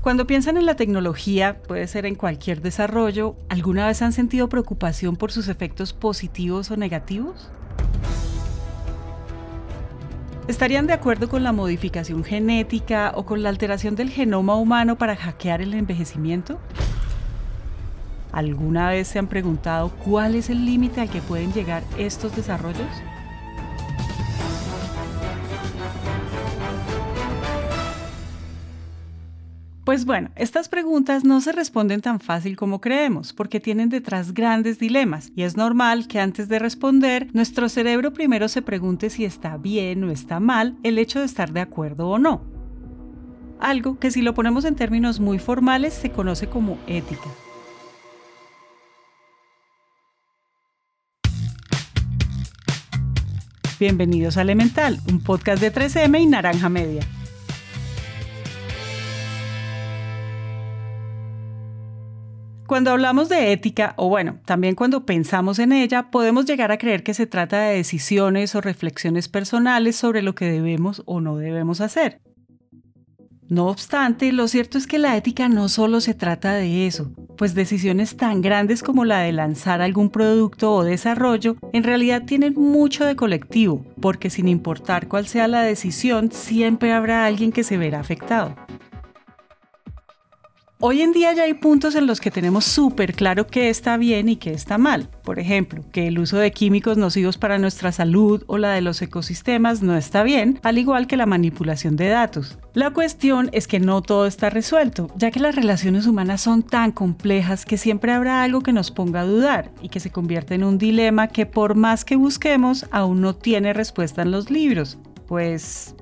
Cuando piensan en la tecnología, puede ser en cualquier desarrollo, ¿alguna vez han sentido preocupación por sus efectos positivos o negativos? ¿Estarían de acuerdo con la modificación genética o con la alteración del genoma humano para hackear el envejecimiento? ¿Alguna vez se han preguntado cuál es el límite al que pueden llegar estos desarrollos? Pues bueno, estas preguntas no se responden tan fácil como creemos, porque tienen detrás grandes dilemas, y es normal que antes de responder, nuestro cerebro primero se pregunte si está bien o está mal el hecho de estar de acuerdo o no. Algo que si lo ponemos en términos muy formales se conoce como ética. Bienvenidos a Elemental, un podcast de 3M y Naranja Media. Cuando hablamos de ética, o bueno, también cuando pensamos en ella, podemos llegar a creer que se trata de decisiones o reflexiones personales sobre lo que debemos o no debemos hacer. No obstante, lo cierto es que la ética no solo se trata de eso, pues decisiones tan grandes como la de lanzar algún producto o desarrollo en realidad tienen mucho de colectivo, porque sin importar cuál sea la decisión, siempre habrá alguien que se verá afectado. Hoy en día ya hay puntos en los que tenemos súper claro qué está bien y qué está mal. Por ejemplo, que el uso de químicos nocivos para nuestra salud o la de los ecosistemas no está bien, al igual que la manipulación de datos. La cuestión es que no todo está resuelto, ya que las relaciones humanas son tan complejas que siempre habrá algo que nos ponga a dudar y que se convierte en un dilema que por más que busquemos aún no tiene respuesta en los libros. Pues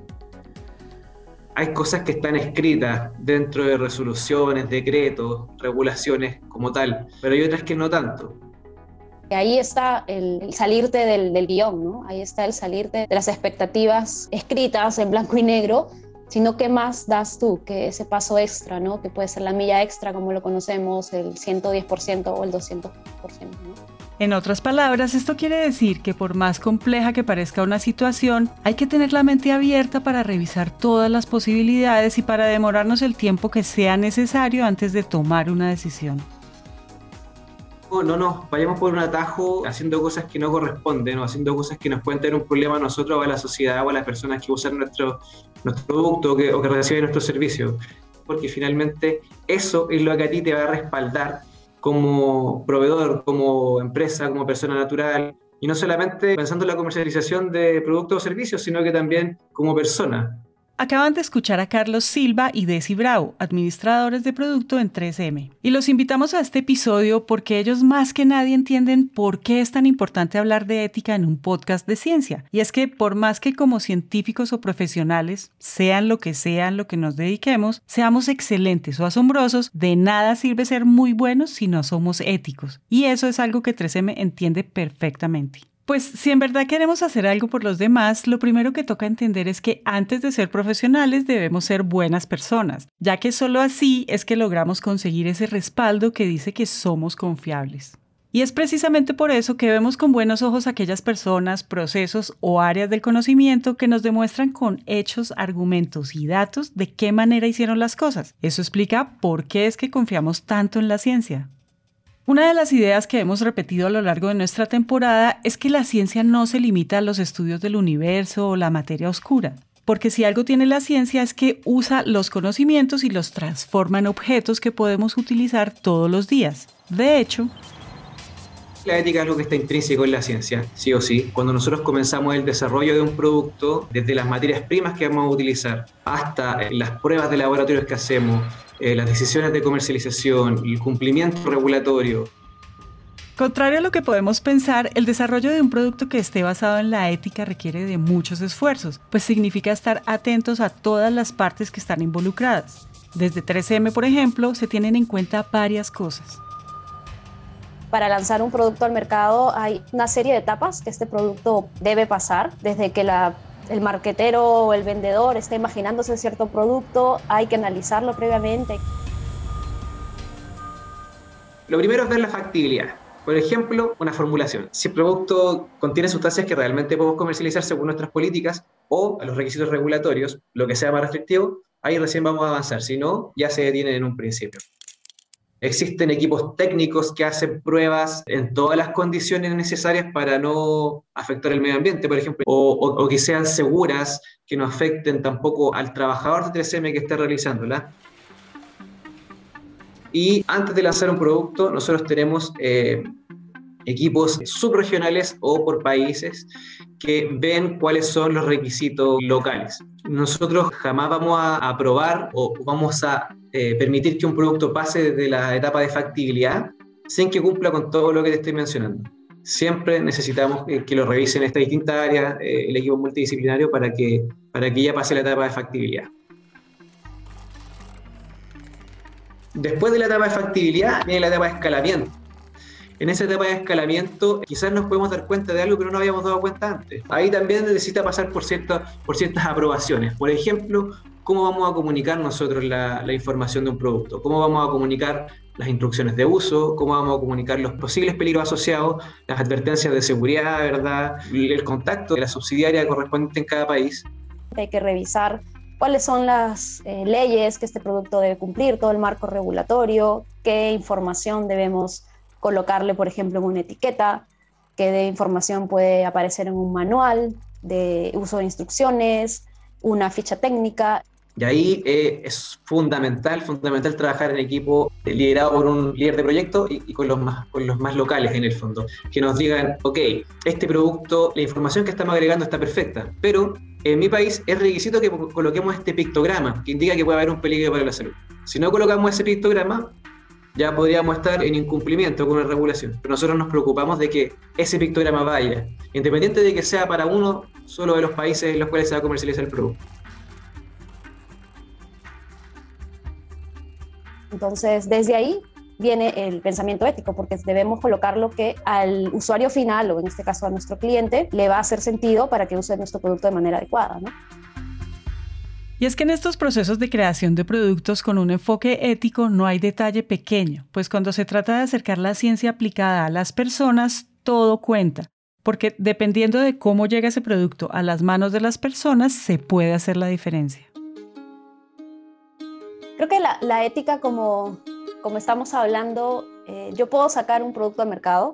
hay cosas que están escritas dentro de resoluciones, decretos, regulaciones como tal, pero hay otras que no tanto. Ahí está el, salirte del, del, guion, ¿no? Ahí está el salirte de las expectativas escritas en blanco y negro, sino qué más das tú, que ese paso extra, ¿no? Que puede ser la milla extra, como lo conocemos, el 110% o el 200%, ¿no? En otras palabras, esto quiere decir que por más compleja que parezca una situación, hay que tener la mente abierta para revisar todas las posibilidades y para demorarnos el tiempo que sea necesario antes de tomar una decisión. No, no, no, vayamos por un atajo haciendo cosas que no corresponden o haciendo cosas que nos pueden tener un problema a nosotros o a la sociedad o a las personas que usan nuestro, nuestro producto o que, o que reciben nuestro servicio. Porque finalmente eso es lo que a ti te va a respaldar como proveedor, como empresa, como persona natural, y no solamente pensando en la comercialización de productos o servicios, sino que también como persona. Acaban de escuchar a Carlos Silva y Desi Bravo, administradores de producto en 3M. Y los invitamos a este episodio porque ellos más que nadie entienden por qué es tan importante hablar de ética en un podcast de ciencia. Y es que por más que como científicos o profesionales, sean lo que sean lo que nos dediquemos, seamos excelentes o asombrosos, de nada sirve ser muy buenos si no somos éticos. Y eso es algo que 3M entiende perfectamente. Pues si en verdad queremos hacer algo por los demás, lo primero que toca entender es que antes de ser profesionales debemos ser buenas personas, ya que solo así es que logramos conseguir ese respaldo que dice que somos confiables. Y es precisamente por eso que vemos con buenos ojos aquellas personas, procesos o áreas del conocimiento que nos demuestran con hechos, argumentos y datos de qué manera hicieron las cosas. Eso explica por qué es que confiamos tanto en la ciencia. Una de las ideas que hemos repetido a lo largo de nuestra temporada es que la ciencia no se limita a los estudios del universo o la materia oscura, porque si algo tiene la ciencia es que usa los conocimientos y los transforma en objetos que podemos utilizar todos los días. De hecho, la ética es algo que está intrínseco en la ciencia, sí o sí. Cuando nosotros comenzamos el desarrollo de un producto, desde las materias primas que vamos a utilizar hasta las pruebas de laboratorio que hacemos, eh, las decisiones de comercialización, el cumplimiento regulatorio. Contrario a lo que podemos pensar, el desarrollo de un producto que esté basado en la ética requiere de muchos esfuerzos, pues significa estar atentos a todas las partes que están involucradas. Desde 3M, por ejemplo, se tienen en cuenta varias cosas. Para lanzar un producto al mercado hay una serie de etapas que este producto debe pasar, desde que el marquetero o el vendedor está imaginándose cierto producto, hay que analizarlo previamente. Lo primero es ver la factibilidad. Por ejemplo, una formulación. Si el producto contiene sustancias que realmente podemos comercializar según nuestras políticas o a los requisitos regulatorios, lo que sea más restrictivo, ahí recién vamos a avanzar, si no, ya se detienen en un principio. Existen equipos técnicos que hacen pruebas en todas las condiciones necesarias para no afectar el medio ambiente, por ejemplo, o, que sean seguras, que no afecten tampoco al trabajador de 3M que esté realizándola. Y antes de lanzar un producto, nosotros tenemos eh, equipos subregionales o por países que ven cuáles son los requisitos locales. Nosotros jamás vamos a aprobar o vamos a eh, permitir que un producto pase desde la etapa de factibilidad sin que cumpla con todo lo que te estoy mencionando. Siempre necesitamos que, lo revisen esta distinta área, eh, el equipo multidisciplinario, para que, para que ya pase la etapa de factibilidad. Después de la etapa de factibilidad viene la etapa de escalamiento en esa etapa de escalamiento quizás nos podemos dar cuenta de algo que no nos habíamos dado cuenta antes. Ahí también necesita pasar por, por ciertas aprobaciones. Por ejemplo, cómo vamos a comunicar nosotros la, información de un producto, cómo vamos a comunicar las instrucciones de uso, cómo vamos a comunicar los posibles peligros asociados, las advertencias de seguridad, ¿verdad? El contacto de la subsidiaria correspondiente en cada país. Hay que revisar cuáles son las eh, leyes que este producto debe cumplir, todo el marco regulatorio, qué información debemos colocarle, por ejemplo, en una etiqueta, que de información puede aparecer en un manual de uso de instrucciones, una ficha técnica. Y ahí eh, es fundamental, fundamental trabajar en equipo liderado por un líder de proyecto y, con, los más, con los más locales en el fondo, que nos digan, ok, este producto, la información que estamos agregando está perfecta, pero en mi país es requisito que coloquemos este pictograma, que indica que puede haber un peligro para la salud. Si no colocamos ese pictograma, ya podríamos estar en incumplimiento con la regulación. Pero nosotros nos preocupamos de que ese pictograma vaya, independiente de que sea para uno solo de los países en los cuales se va a comercializar el producto. Entonces, desde ahí viene el pensamiento ético, porque debemos colocar lo que al usuario final, o en este caso a nuestro cliente, le va a hacer sentido para que use nuestro producto de manera adecuada. Y es que en estos procesos de creación de productos con un enfoque ético no hay detalle pequeño, pues cuando se trata de acercar la ciencia aplicada a las personas, todo cuenta, porque dependiendo de cómo llega ese producto a las manos de las personas, se puede hacer la diferencia. Creo que la, ética, como, como estamos hablando, eh, yo puedo sacar un producto al mercado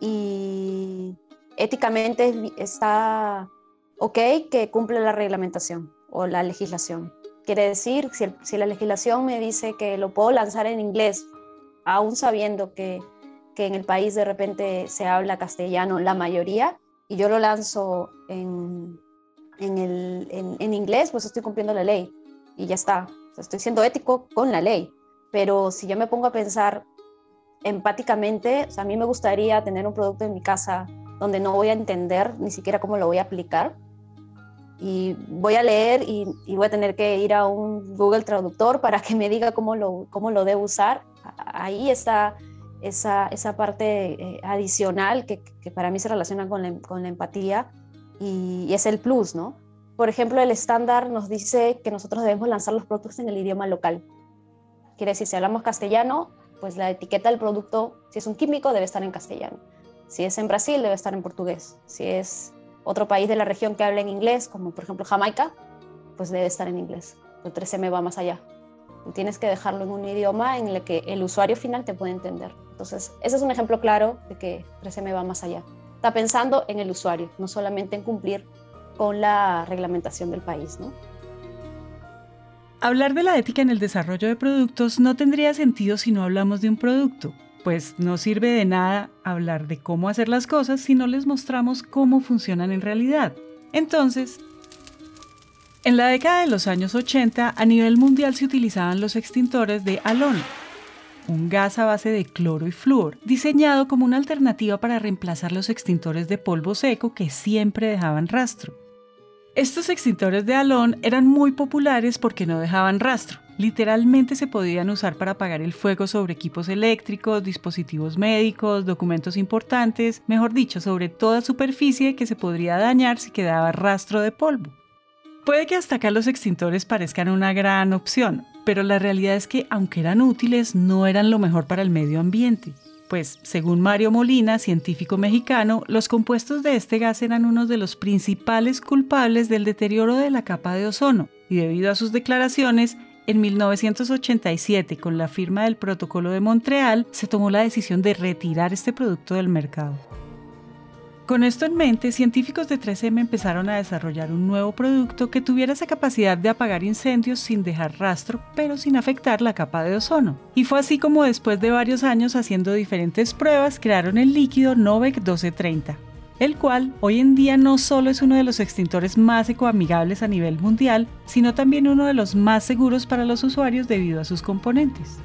y éticamente está ok que cumple la reglamentación o la legislación. Quiere decir, si, la legislación me dice que lo puedo lanzar en inglés, aún sabiendo que, en el país de repente se habla castellano la mayoría, y yo lo lanzo en, en, inglés, pues estoy cumpliendo la ley y ya está. Estoy siendo ético con la ley. Pero si yo me pongo a pensar empáticamente, a mí me gustaría tener un producto en mi casa donde no voy a entender ni siquiera cómo lo voy a aplicar y voy a leer y, voy a tener que ir a un Google Traductor para que me diga cómo lo, cómo lo debo usar. Ahí está esa, esa parte eh, adicional que, que, para mí se relaciona con la, con la empatía y, es el plus, ¿no? Por ejemplo, el estándar nos dice que nosotros debemos lanzar los productos en el idioma local. Quiere decir, si hablamos castellano, pues la etiqueta del producto, si es un químico, debe estar en castellano. Si es en Brasil, debe estar en portugués. Si es otro país de la región que hable en inglés, como por ejemplo Jamaica, pues debe estar en inglés. El 13M va más allá. tienes que dejarlo en un idioma en el que el usuario final te puede entender. Entonces, ese es un ejemplo claro de que 13M va más allá. Está pensando en el usuario, no solamente en cumplir con la reglamentación del país, ¿no? Hablar de la ética en el desarrollo de productos no tendría sentido si no hablamos de un producto pues no sirve de nada hablar de cómo hacer las cosas si no les mostramos cómo funcionan en realidad. Entonces, en la década de los años 80, a nivel mundial se utilizaban los extintores de halón, un gas a base de cloro y flúor, diseñado como una alternativa para reemplazar los extintores de polvo seco que siempre dejaban rastro. Estos extintores de halón eran muy populares porque no dejaban rastro. Literalmente se podían usar para apagar el fuego sobre equipos eléctricos, dispositivos médicos, documentos importantes, mejor dicho, sobre toda superficie que se podría dañar si quedaba rastro de polvo. Puede que hasta acá los extintores parezcan una gran opción, pero la realidad es que aunque eran útiles, no eran lo mejor para el medio ambiente pues según Mario Molina, científico mexicano, los compuestos de este gas eran uno de los principales culpables del deterioro de la capa de ozono, y debido a sus declaraciones, en 1987, con la firma del Protocolo de Montreal, se tomó la decisión de retirar este producto del mercado. Con esto en mente, científicos de 3M empezaron a desarrollar un nuevo producto que tuviera esa capacidad de apagar incendios sin dejar rastro, pero sin afectar la capa de ozono. Y fue así como después de varios años haciendo diferentes pruebas, crearon el líquido Novec 1230 el cual hoy en día no solo es uno de los extintores más ecoamigables a nivel mundial, sino también uno de los más seguros para los usuarios debido a sus componentes.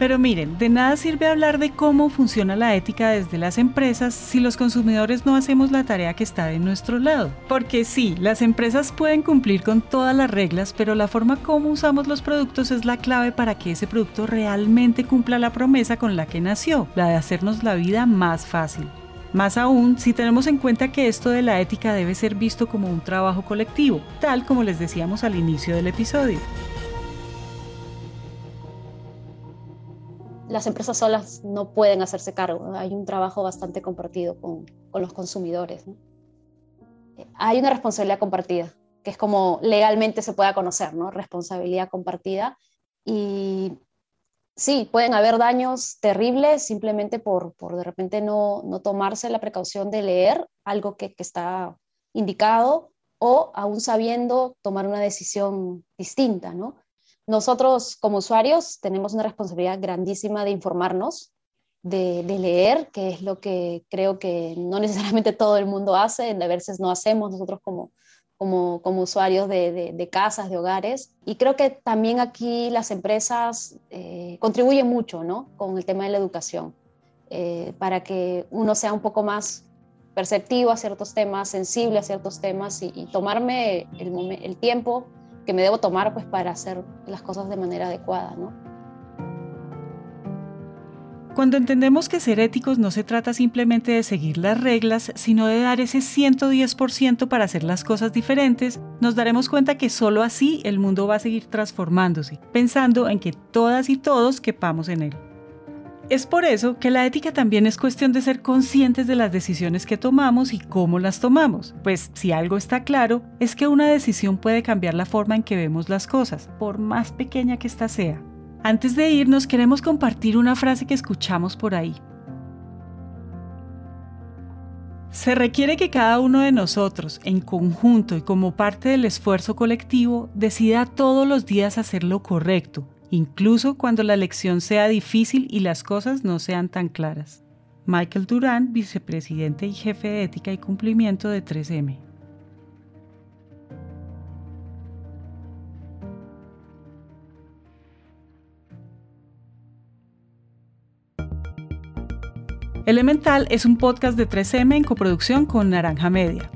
Pero miren, de nada sirve hablar de cómo funciona la ética desde las empresas si los consumidores no hacemos la tarea que está de nuestro lado. Porque sí, las empresas pueden cumplir con todas las reglas, pero la forma como usamos los productos es la clave para que ese producto realmente cumpla la promesa con la que nació, la de hacernos la vida más fácil. Más aún si tenemos en cuenta que esto de la ética debe ser visto como un trabajo colectivo, tal como les decíamos al inicio del episodio. Las empresas solas no pueden hacerse cargo, hay un trabajo bastante compartido con, los consumidores. Hay una responsabilidad compartida, que es como legalmente se pueda conocer, ¿no? Responsabilidad compartida. Y sí, pueden haber daños terribles simplemente por, de repente no, tomarse la precaución de leer algo que, está indicado o aún sabiendo tomar una decisión distinta, ¿no? Nosotros como usuarios tenemos una responsabilidad grandísima de informarnos, de, leer, que es lo que creo que no necesariamente todo el mundo hace, a veces no hacemos nosotros como, como, usuarios de, casas, de hogares. Y creo que también aquí las empresas eh, contribuyen mucho ¿no? con el tema de la educación, eh, para que uno sea un poco más perceptivo a ciertos temas, sensible a ciertos temas y, tomarme el, el, tiempo que me debo tomar pues, para hacer las cosas de manera adecuada. ¿no? Cuando entendemos que ser éticos no se trata simplemente de seguir las reglas, sino de dar ese 110% para hacer las cosas diferentes, nos daremos cuenta que solo así el mundo va a seguir transformándose, pensando en que todas y todos quepamos en él. Es por eso que la ética también es cuestión de ser conscientes de las decisiones que tomamos y cómo las tomamos, pues si algo está claro es que una decisión puede cambiar la forma en que vemos las cosas, por más pequeña que ésta sea. Antes de irnos, queremos compartir una frase que escuchamos por ahí. Se requiere que cada uno de nosotros, en conjunto y como parte del esfuerzo colectivo, decida todos los días hacer lo correcto, incluso cuando la elección sea difícil y las cosas no sean tan claras. Michael Durán, vicepresidente y jefe de ética y cumplimiento de 3M. Elemental es un podcast de 3M en coproducción con Naranja Media.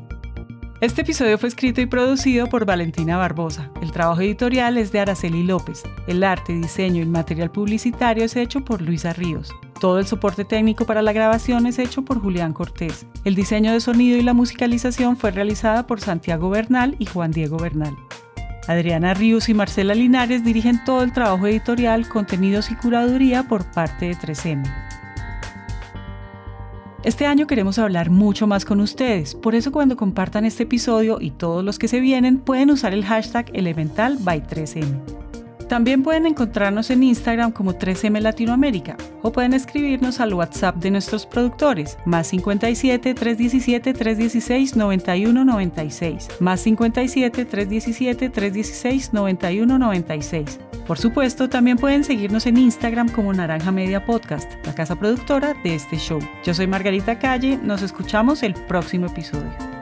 Este episodio fue escrito y producido por Valentina Barbosa. El trabajo editorial es de Araceli López. El arte, diseño y material publicitario es hecho por Luisa Ríos. Todo el soporte técnico para la grabación es hecho por Julián Cortés. El diseño de sonido y la musicalización fue realizada por Santiago Bernal y Juan Diego Bernal. Adriana Ríos y Marcela Linares dirigen todo el trabajo editorial, contenidos y curaduría por parte de 3M. Este año queremos hablar mucho más con ustedes, por eso cuando compartan este episodio y todos los que se vienen pueden usar el hashtag elemental by 3M. También pueden encontrarnos en Instagram como 3M Latinoamérica o pueden escribirnos al WhatsApp de nuestros productores, más 57 317 316 9196, más 57 317 316 9196. Por supuesto, también pueden seguirnos en Instagram como Naranja Media Podcast, la casa productora de este show. Yo soy Margarita Calle, nos escuchamos el próximo episodio.